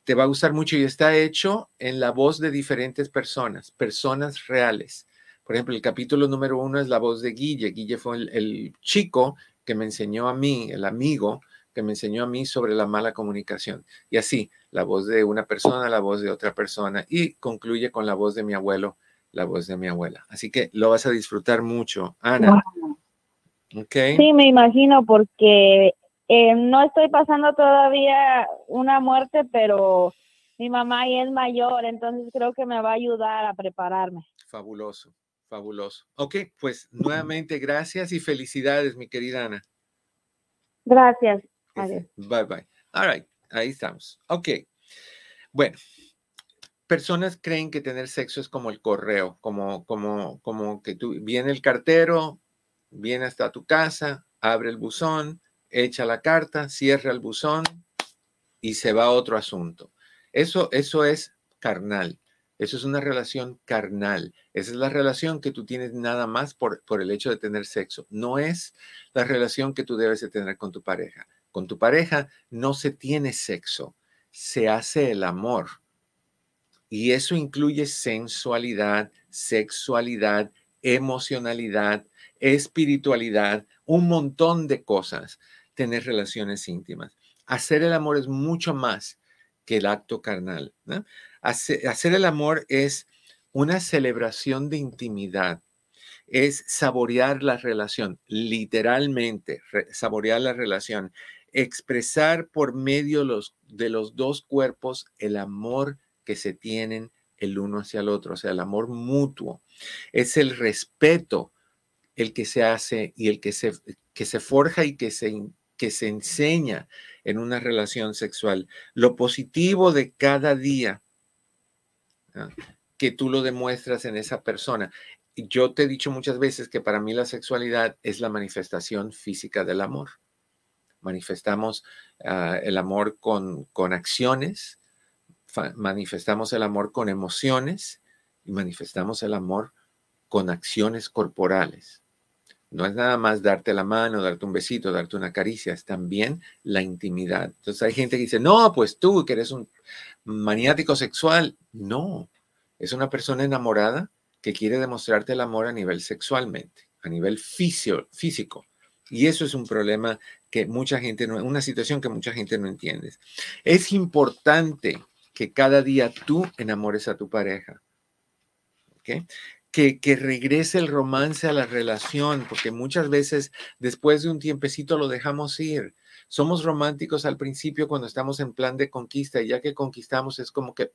te va a gustar mucho y está hecho en la voz de diferentes personas, personas reales por ejemplo, el capítulo número uno es la voz de Guille. Guille fue el, chico que me enseñó a mí, el amigo que me enseñó a mí sobre la mala comunicación. Y así, la voz de una persona, la voz de otra persona y concluye con la voz de mi abuelo, la voz de mi abuela. Así que lo vas a disfrutar mucho, Ana. Okay. Sí, me imagino porque eh, no estoy pasando todavía una muerte, pero mi mamá ya es mayor, entonces creo que me va a ayudar a prepararme. Fabuloso, fabuloso. Ok, pues nuevamente gracias y felicidades, mi querida Ana. Gracias. Bye bye. All right, ahí estamos. Ok. Bueno, personas creen que tener sexo es como el correo, como, como, como que tú, viene el cartero, viene hasta tu casa, abre el buzón, echa la carta, cierra el buzón y se va a otro asunto. Eso, eso es carnal. Eso es una relación carnal. Esa es la relación que tú tienes nada más por, por el hecho de tener sexo. No es la relación que tú debes de tener con tu pareja. Con tu pareja no se tiene sexo, se hace el amor. Y eso incluye sensualidad, sexualidad, emocionalidad, espiritualidad, un montón de cosas, tener relaciones íntimas. Hacer el amor es mucho más que el acto carnal. Hacer, el amor es una celebración de intimidad, es saborear la relación, literalmente, saborear la relación, expresar por medio de los dos cuerpos el amor que se tienen el uno hacia el otro, o sea, el amor mutuo. Es el respeto el que se hace y el que se, que se forja y que se, que se enseña en una relación sexual. Lo positivo de cada día que tú lo demuestras en esa persona. Yo te he dicho muchas veces que para mí la sexualidad es la manifestación física del amor. Manifestamos ah, el amor con, con acciones, manifestamos el amor con emociones y manifestamos el amor con acciones corporales. No es nada más darte la mano, darte un besito, darte una caricia, es también la intimidad. Entonces hay gente que dice, no, pues tú que eres un maniático sexual. No, es una persona enamorada que quiere demostrarte el amor a nivel sexualmente, a nivel físico. Y eso es un problema que mucha gente, no, una situación que mucha gente no entiende. Es importante que cada día tú enamores a tu pareja. ¿okay? Que, regrese el romance a la relación, porque muchas veces después de un tiempecito lo dejamos ir. Somos románticos al principio cuando estamos en plan de conquista y ya que conquistamos es como que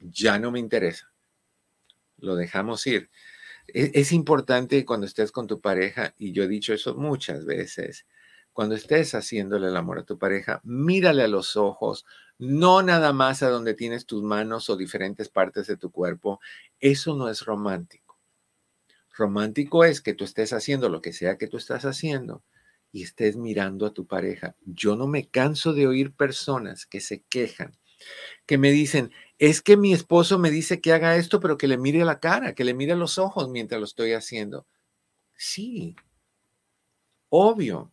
ya no me interesa. Lo dejamos ir. Es, es importante cuando estés con tu pareja, y yo he dicho eso muchas veces, cuando estés haciéndole el amor a tu pareja, mírale a los ojos, no nada más a donde tienes tus manos o diferentes partes de tu cuerpo. Eso no es romántico. Romántico es que tú estés haciendo lo que sea que tú estás haciendo y estés mirando a tu pareja. Yo no me canso de oír personas que se quejan, que me dicen, es que mi esposo me dice que haga esto, pero que le mire la cara, que le mire los ojos mientras lo estoy haciendo. Sí, obvio,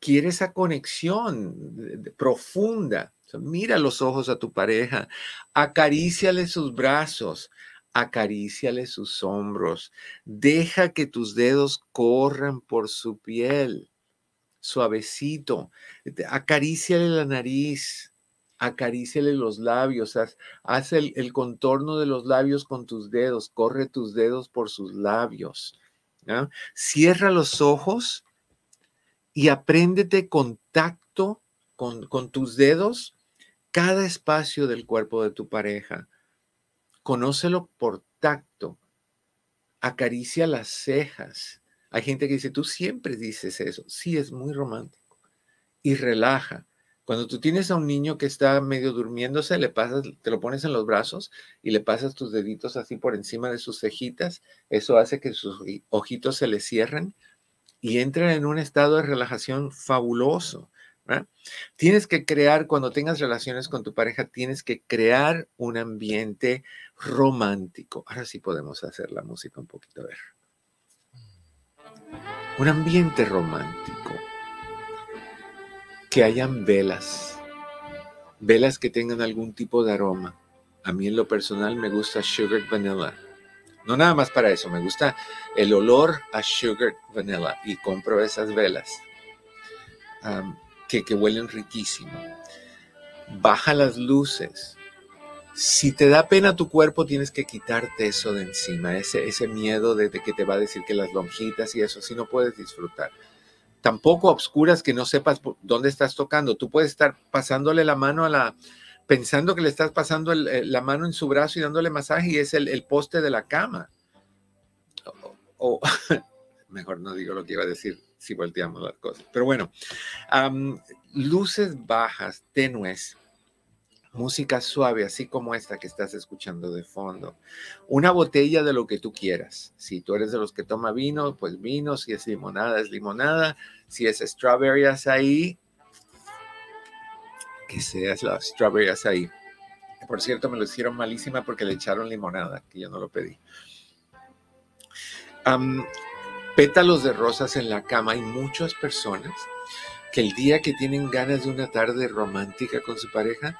quiere esa conexión profunda. mira los ojos a tu pareja, acaríciale sus brazos, acaríciale sus hombros, deja que tus dedos corran por su piel, suavecito, acaríciale la nariz, acaríciale los labios, haz, el, contorno de los labios con tus dedos, corre tus dedos por sus labios. Cierra los ojos y apréndete contacto con, con tus dedos cada espacio del cuerpo de tu pareja. Conócelo por tacto. Acaricia las cejas. Hay gente que dice, tú siempre dices eso. Sí, es muy romántico. Y relaja. Cuando tú tienes a un niño que está medio durmiéndose, le pasas, te lo pones en los brazos y le pasas tus deditos así por encima de sus cejitas, eso hace que sus ojitos se le cierren y entran en un estado de relajación fabuloso. Tienes que crear, cuando tengas relaciones con tu pareja, tienes que crear un ambiente romántico. Ahora sí podemos hacer la música un poquito, a ver. Un ambiente romántico. Que hayan velas. Velas que tengan algún tipo de aroma. A mí en lo personal me gusta sugar vanilla no nada más para eso, me gusta el olor a sugar vanilla y compro esas velas. que, que huelen riquísimo. Baja las luces. Si te da pena tu cuerpo, tienes que quitarte eso de encima, ese, ese miedo de, que te va a decir que las lonjitas y eso, si no puedes disfrutar. Tampoco obscuras que no sepas dónde estás tocando. Tú puedes estar pasándole la mano a la, pensando que le estás pasando la mano en su brazo y dándole masaje y es el, poste de la cama. O, mejor no digo lo que iba a decir si volteamos las cosas. Pero bueno, luces bajas, tenues, música suave, así como esta que estás escuchando de fondo. Una botella de lo que tú quieras. Si tú eres de los que toma vino, pues vino. Si es limonada, es limonada. Si es strawberry ahí, que seas la strawberry ahí. Por cierto, me lo hicieron malísima porque le echaron limonada, que yo no lo pedí. pétalos de rosas en la cama. Hay muchas personas que el día que tienen ganas de una tarde romántica con su pareja,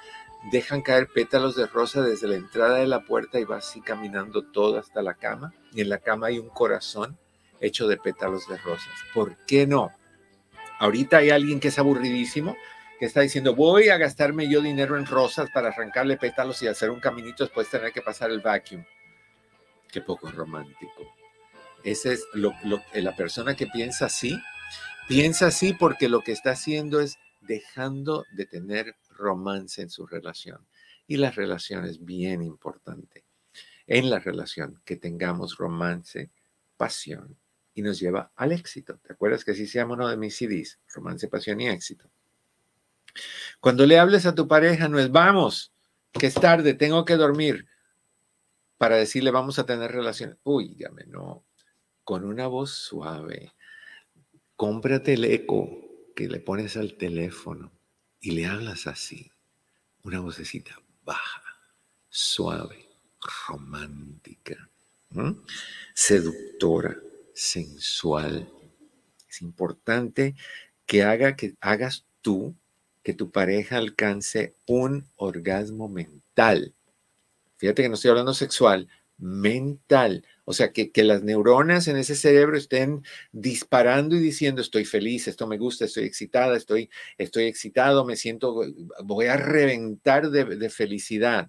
dejan caer pétalos de rosa desde la entrada de la puerta y va así caminando todo hasta la cama. Y en la cama hay un corazón hecho de pétalos de rosas. ¿Por qué no? Ahorita hay alguien que es aburridísimo, que está diciendo, voy a gastarme yo dinero en rosas para arrancarle pétalos y hacer un caminito después tener que pasar el vacuum. Qué poco romántico. Esa es lo, la persona que piensa así, piensa así porque lo que está haciendo es dejando de tener romance en su relación. Y la relación es bien importante. En la relación que tengamos romance, pasión y nos lleva al éxito. ¿Te acuerdas que así se llama uno de mis CDs? Romance, pasión y éxito. Cuando le hables a tu pareja, no es vamos, que es tarde, tengo que dormir, para decirle vamos a tener relación. Uy, dígame, no. Con una voz suave, cómprate el eco que le pones al teléfono y le hablas así, una vocecita baja, suave, romántica, seductora, sensual. Es importante que, haga, que hagas tú que tu pareja alcance un orgasmo mental. Fíjate que no estoy hablando sexual, mental. O sea, que, las neuronas en ese cerebro estén disparando y diciendo, estoy feliz, esto me gusta, estoy excitada, estoy, estoy excitado, me siento, voy a reventar de, felicidad.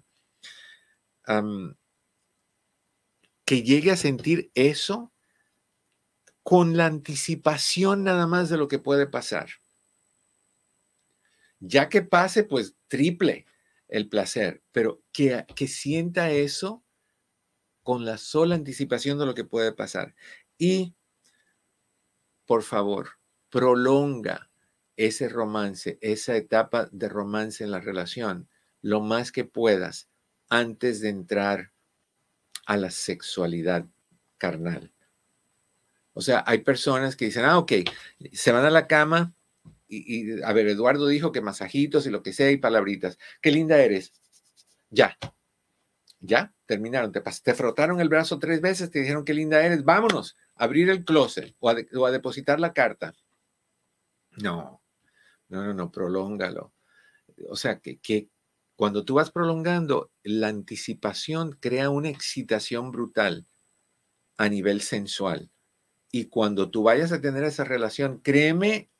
que llegue a sentir eso con la anticipación nada más de lo que puede pasar. Ya que pase, pues triple el placer, pero que, que sienta eso con la sola anticipación de lo que puede pasar. Y, por favor, prolonga ese romance, esa etapa de romance en la relación, lo más que puedas antes de entrar a la sexualidad carnal. O sea, hay personas que dicen, ah, ok, se van a la cama y, y, a ver, Eduardo dijo que masajitos y lo que sea y palabritas. Qué linda eres. Ya, ya, terminaron. Te, te, frotaron el brazo tres veces, te dijeron qué linda eres. Vámonos abrir el closet o a, depositar la carta. No, no, no, no, prolóngalo. O sea, que, que cuando tú vas prolongando, la anticipación crea una excitación brutal a nivel sensual. Y cuando tú vayas a tener esa relación, créeme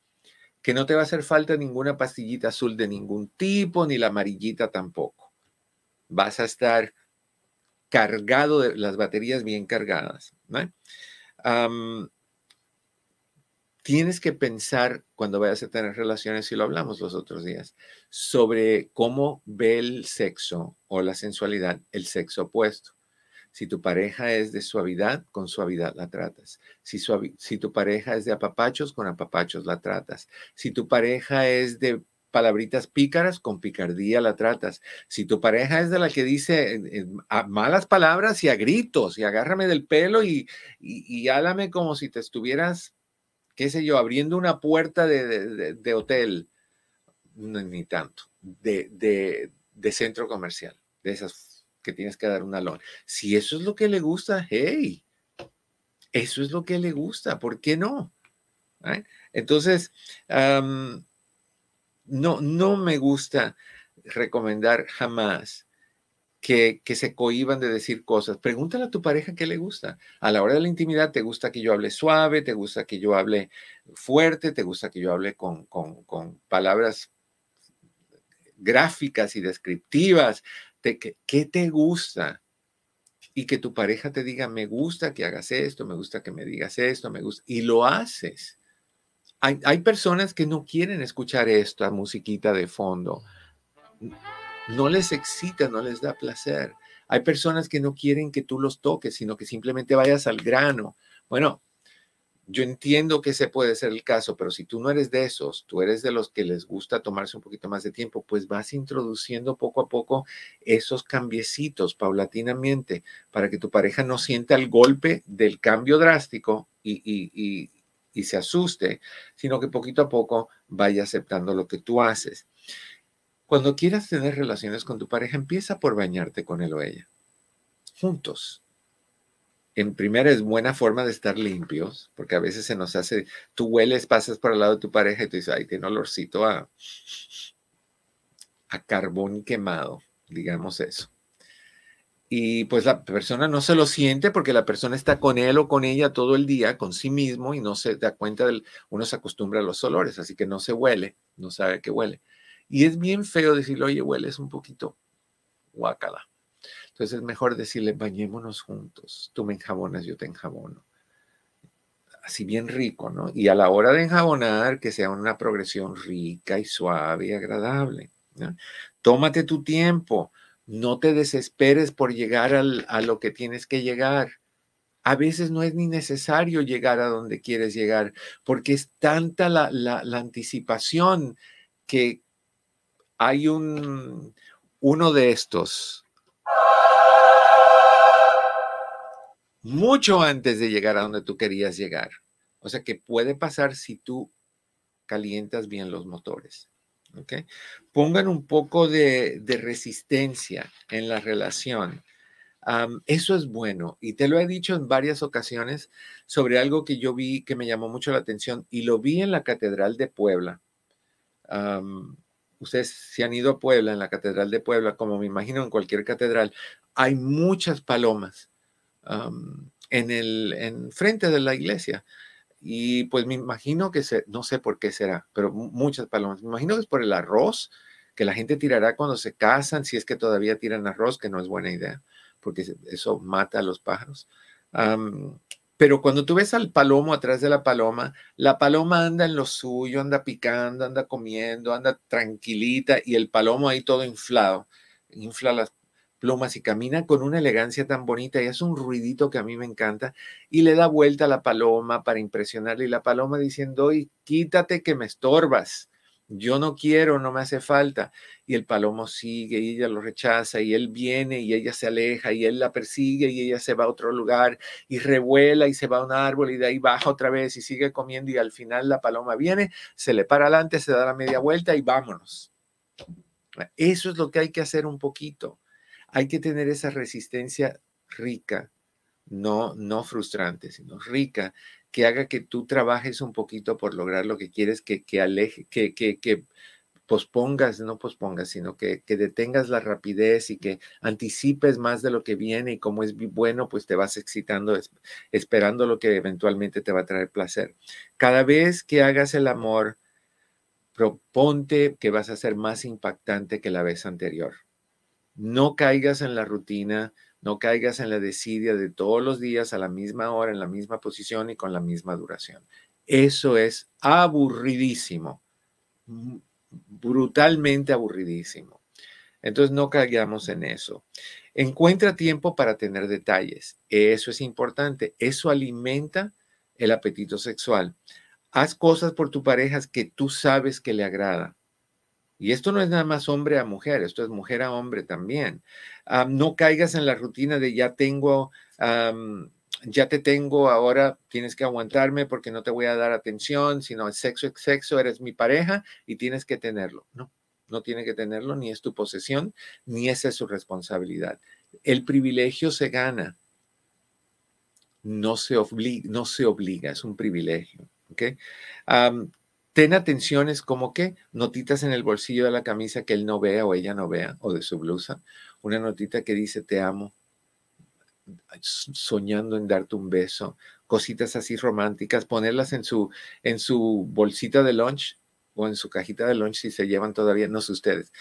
que no te va a hacer falta ninguna pastillita azul de ningún tipo, ni la amarillita tampoco. Vas a estar cargado de las baterías bien cargadas. tienes que pensar cuando vayas a tener relaciones, y lo hablamos los otros días, sobre cómo ve el sexo o la sensualidad el sexo opuesto. Si tu pareja es de suavidad, con suavidad la tratas. Si, tu pareja es de apapachos, con apapachos la tratas. Si tu pareja es de palabritas pícaras, con picardía la tratas. Si tu pareja es de la que dice malas palabras y a gritos y agárrame del pelo y, y, álame como si te estuvieras, qué sé yo, abriendo una puerta de, hotel, ni tanto, de, centro comercial, de esas que tienes que dar una lona. Si eso es lo que le gusta, hey, eso es lo que le gusta, ¿por qué no? ¿Eh? Entonces, no, no me gusta recomendar jamás que, que, se cohiban de decir cosas. Pregúntale a tu pareja qué le gusta. A la hora de la intimidad, ¿te gusta que yo hable suave? ¿Te gusta que yo hable fuerte? ¿Te gusta que yo hable con, con, con palabras gráficas y descriptivas? ¿Te, qué, ¿Qué te gusta? Y que tu pareja te diga, me gusta que hagas esto, me gusta que me digas esto, me gusta. Y lo haces. Hay, hay personas que no quieren escuchar esta musiquita de fondo no les excita, no les da placer. Hay personas que no quieren que tú los toques, sino que simplemente vayas al grano. Bueno, yo entiendo que ese puede ser el caso, pero si tú no eres de esos, tú eres de los que les gusta tomarse un poquito más de tiempo, pues vas introduciendo poco a poco esos cambiecitos paulatinamente para que tu pareja no sienta el golpe del cambio drástico y, y, y se asuste, sino que poquito a poco vaya aceptando lo que tú haces. Cuando quieras tener relaciones con tu pareja, empieza por bañarte con él o ella, juntos. En primera es buena forma de estar limpios, porque a veces se nos hace, tú hueles, pasas por al lado de tu pareja y tú dices, ay, tiene olorcito a, a carbón quemado, digamos eso. Y pues la persona no se lo siente porque la persona está con él o con ella todo el día, con sí mismo, y no se da cuenta del, uno se acostumbra a los olores, así que no se huele, no sabe qué huele. Y es bien feo decirle, oye, hueles un poquito guacala. Entonces es mejor decirle, bañémonos juntos. Tú me enjabonas, yo te enjabono. Así bien rico, ¿no? Y a la hora de enjabonar, que sea una progresión rica y suave y agradable. Tómate tu tiempo. No te desesperes por llegar a lo que tienes que llegar. A veces no es ni necesario llegar a donde quieres llegar, porque es tanta la, la, anticipación que, hay un, uno de estos, mucho antes de llegar a donde tú querías llegar. O sea que puede pasar si tú calientas bien los motores. ¿okay? Pongan un poco de, resistencia en la relación. eso es bueno y te lo he dicho en varias ocasiones sobre algo que yo vi que me llamó mucho la atención y lo vi en la Catedral de Puebla ustedes se han ido a Puebla, en la Catedral de Puebla, como me imagino en cualquier catedral, hay muchas palomas en el en frente de la iglesia. Y pues me imagino que no sé por qué será, pero muchas palomas. Me imagino que es por el arroz que la gente tirará cuando se casan, si es que todavía tiran arroz, que no es buena idea, porque eso mata a los pájaros. Pero cuando tú ves al palomo atrás de la paloma, la paloma anda en lo suyo, anda picando, anda comiendo, anda tranquilita y el palomo ahí todo inflado, infla las plumas y camina con una elegancia tan bonita y hace un ruidito que a mí me encanta y le da vuelta a la paloma para impresionarle y la paloma diciendo, quítate que me estorbas yo no quiero, no me hace falta. Y el palomo sigue y ella lo rechaza y él viene y ella se aleja y él la persigue y ella se va a otro lugar y revuela y se va a un árbol y de ahí baja otra vez y sigue comiendo y al final la paloma viene, se le para adelante, se da la media vuelta y vámonos. Eso es lo que hay que hacer un poquito. Hay que tener esa resistencia rica, no, no frustrante, sino rica que haga que tú trabajes un poquito por lograr lo que quieres, que, aleje, que, que, que pospongas, no pospongas, sino que, que, detengas la rapidez y que anticipes más de lo que viene y como es bueno, pues te vas excitando, esperando lo que eventualmente te va a traer placer. Cada vez que hagas el amor, proponte que vas a ser más impactante que la vez anterior. No caigas en la rutina, no caigas en la desidia de todos los días a la misma hora, en la misma posición y con la misma duración. Eso es aburridísimo, brutalmente aburridísimo. Entonces no caigamos en eso. Encuentra tiempo para tener detalles. Eso es importante. Eso alimenta el apetito sexual. Haz cosas por tu pareja que tú sabes que le agrada. Y esto no es nada más hombre a mujer, esto es mujer a hombre también. no caigas en la rutina de ya tengo, ya te tengo, ahora tienes que aguantarme porque no te voy a dar atención, sino sexo es sexo, eres mi pareja y tienes que tenerlo. No, no tiene que tenerlo, ni es tu posesión, ni esa es su responsabilidad. El privilegio se gana, no se obliga, no se obliga es un privilegio. ¿okay? Ten atenciones como que notitas en el bolsillo de la camisa que él no vea o ella no vea, o de su blusa, una notita que dice te amo, soñando en darte un beso, cositas así románticas, ponerlas en su, en su bolsita de lunch o en su cajita de lunch si se llevan todavía, no sé ustedes.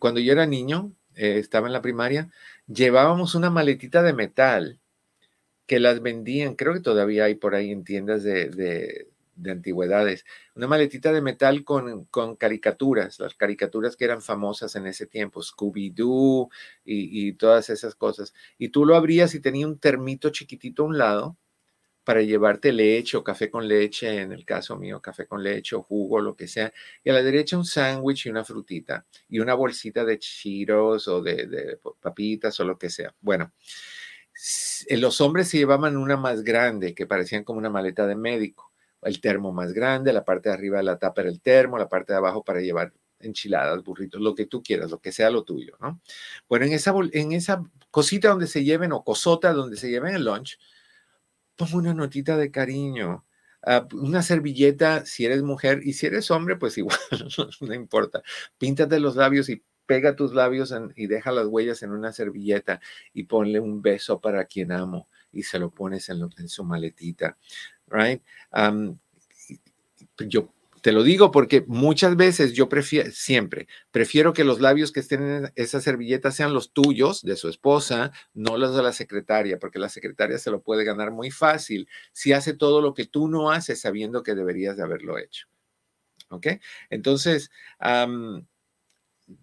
cuando yo era niño, eh, estaba en la primaria, llevábamos una maletita de metal que las vendían, creo que todavía hay por ahí en tiendas de, antigüedades, una maletita de metal con, con, caricaturas, las caricaturas que eran famosas en ese tiempo, Scooby-Doo y, y, todas esas cosas. Y tú lo abrías y tenía un termito chiquitito a un lado para llevarte leche o café con leche, en el caso mío, café con leche o jugo, lo que sea. Y a la derecha un sándwich y una frutita y una bolsita de chiros o de, de papitas o lo que sea. Bueno, eh, los hombres se llevaban una más grande que parecían como una maleta de médico. El termo más grande, la parte de arriba de la tapa era el termo, la parte de abajo para llevar enchiladas, burritos, lo que tú quieras, lo que sea lo tuyo, ¿no? Bueno, en esa, en esa cosita donde se lleven o cosota donde se lleven el lunch, pongo una notita de cariño, ah, una servilleta si eres mujer y si eres hombre, pues igual, no importa. Píntate los labios y pega tus labios y deja las huellas en una servilleta y ponle un beso para quien amo y se lo pones en, su maletita, right? yo te lo digo porque muchas veces yo prefiero, siempre, prefiero que los labios que estén en esa servilleta sean los tuyos, de su esposa, no los de la secretaria, porque la secretaria se lo puede ganar muy fácil si hace todo lo que tú no haces sabiendo que deberías de haberlo hecho. ¿Ok? Entonces,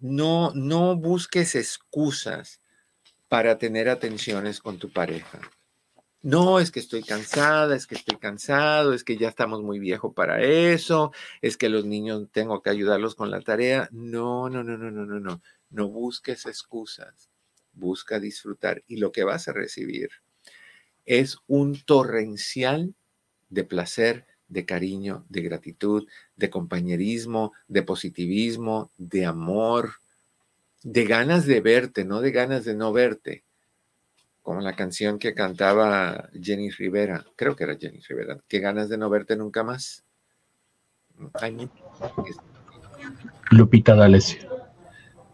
no, no busques excusas para tener atenciones con tu pareja. No, es que estoy cansada, es que estoy cansado, es que ya estamos muy viejos para eso, es que los niños tengo que ayudarlos con la tarea. No, no, no, no, no, no, no. No busques excusas. Busca disfrutar y lo que vas a recibir es un torrencial de placer de cariño, de gratitud, de compañerismo, de positivismo, de amor, de ganas de verte, no de ganas de no verte. Como la canción que cantaba Jenny Rivera, creo que era Jenny Rivera, que ganas de no verte nunca más. Lupita D'Alessio.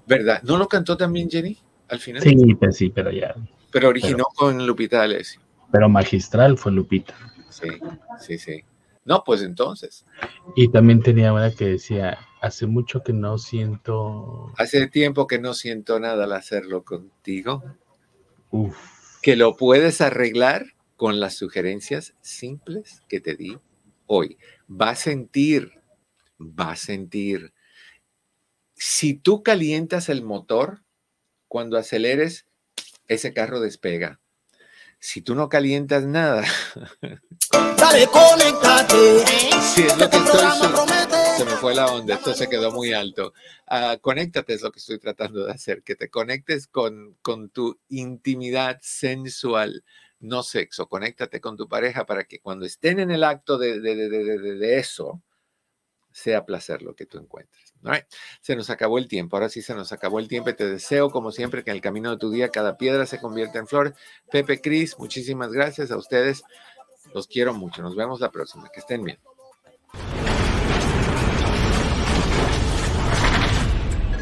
¿Verdad? ¿No lo cantó también Jenny al final? Sí, pues sí, pero ya. Pero originó con Lupita D'Alessio. Pero magistral fue Lupita. Sí, sí, sí. No, pues entonces. Y también tenía una que decía, hace mucho que no siento... Hace tiempo que no siento nada al hacerlo contigo. Uf. Que lo puedes arreglar con las sugerencias simples que te di hoy. Va a sentir, va a sentir. Si tú calientas el motor, cuando aceleres, ese carro despega si tú no calientas nada. Dale, conéctate. Sí, es lo que estoy. Se, me fue la onda, esto se quedó muy alto. Uh, conéctate, es lo que estoy tratando de hacer, que te conectes con, con tu intimidad sensual, no sexo. Conéctate con tu pareja para que cuando estén en el acto de, de, de, de eso, sea placer lo que tú encuentres. Se nos acabó el tiempo. Ahora sí se nos acabó el tiempo. Te deseo, como siempre, que en el camino de tu día cada piedra se convierta en flor. Pepe Cris, muchísimas gracias a ustedes. Los quiero mucho. Nos vemos la próxima. Que estén bien.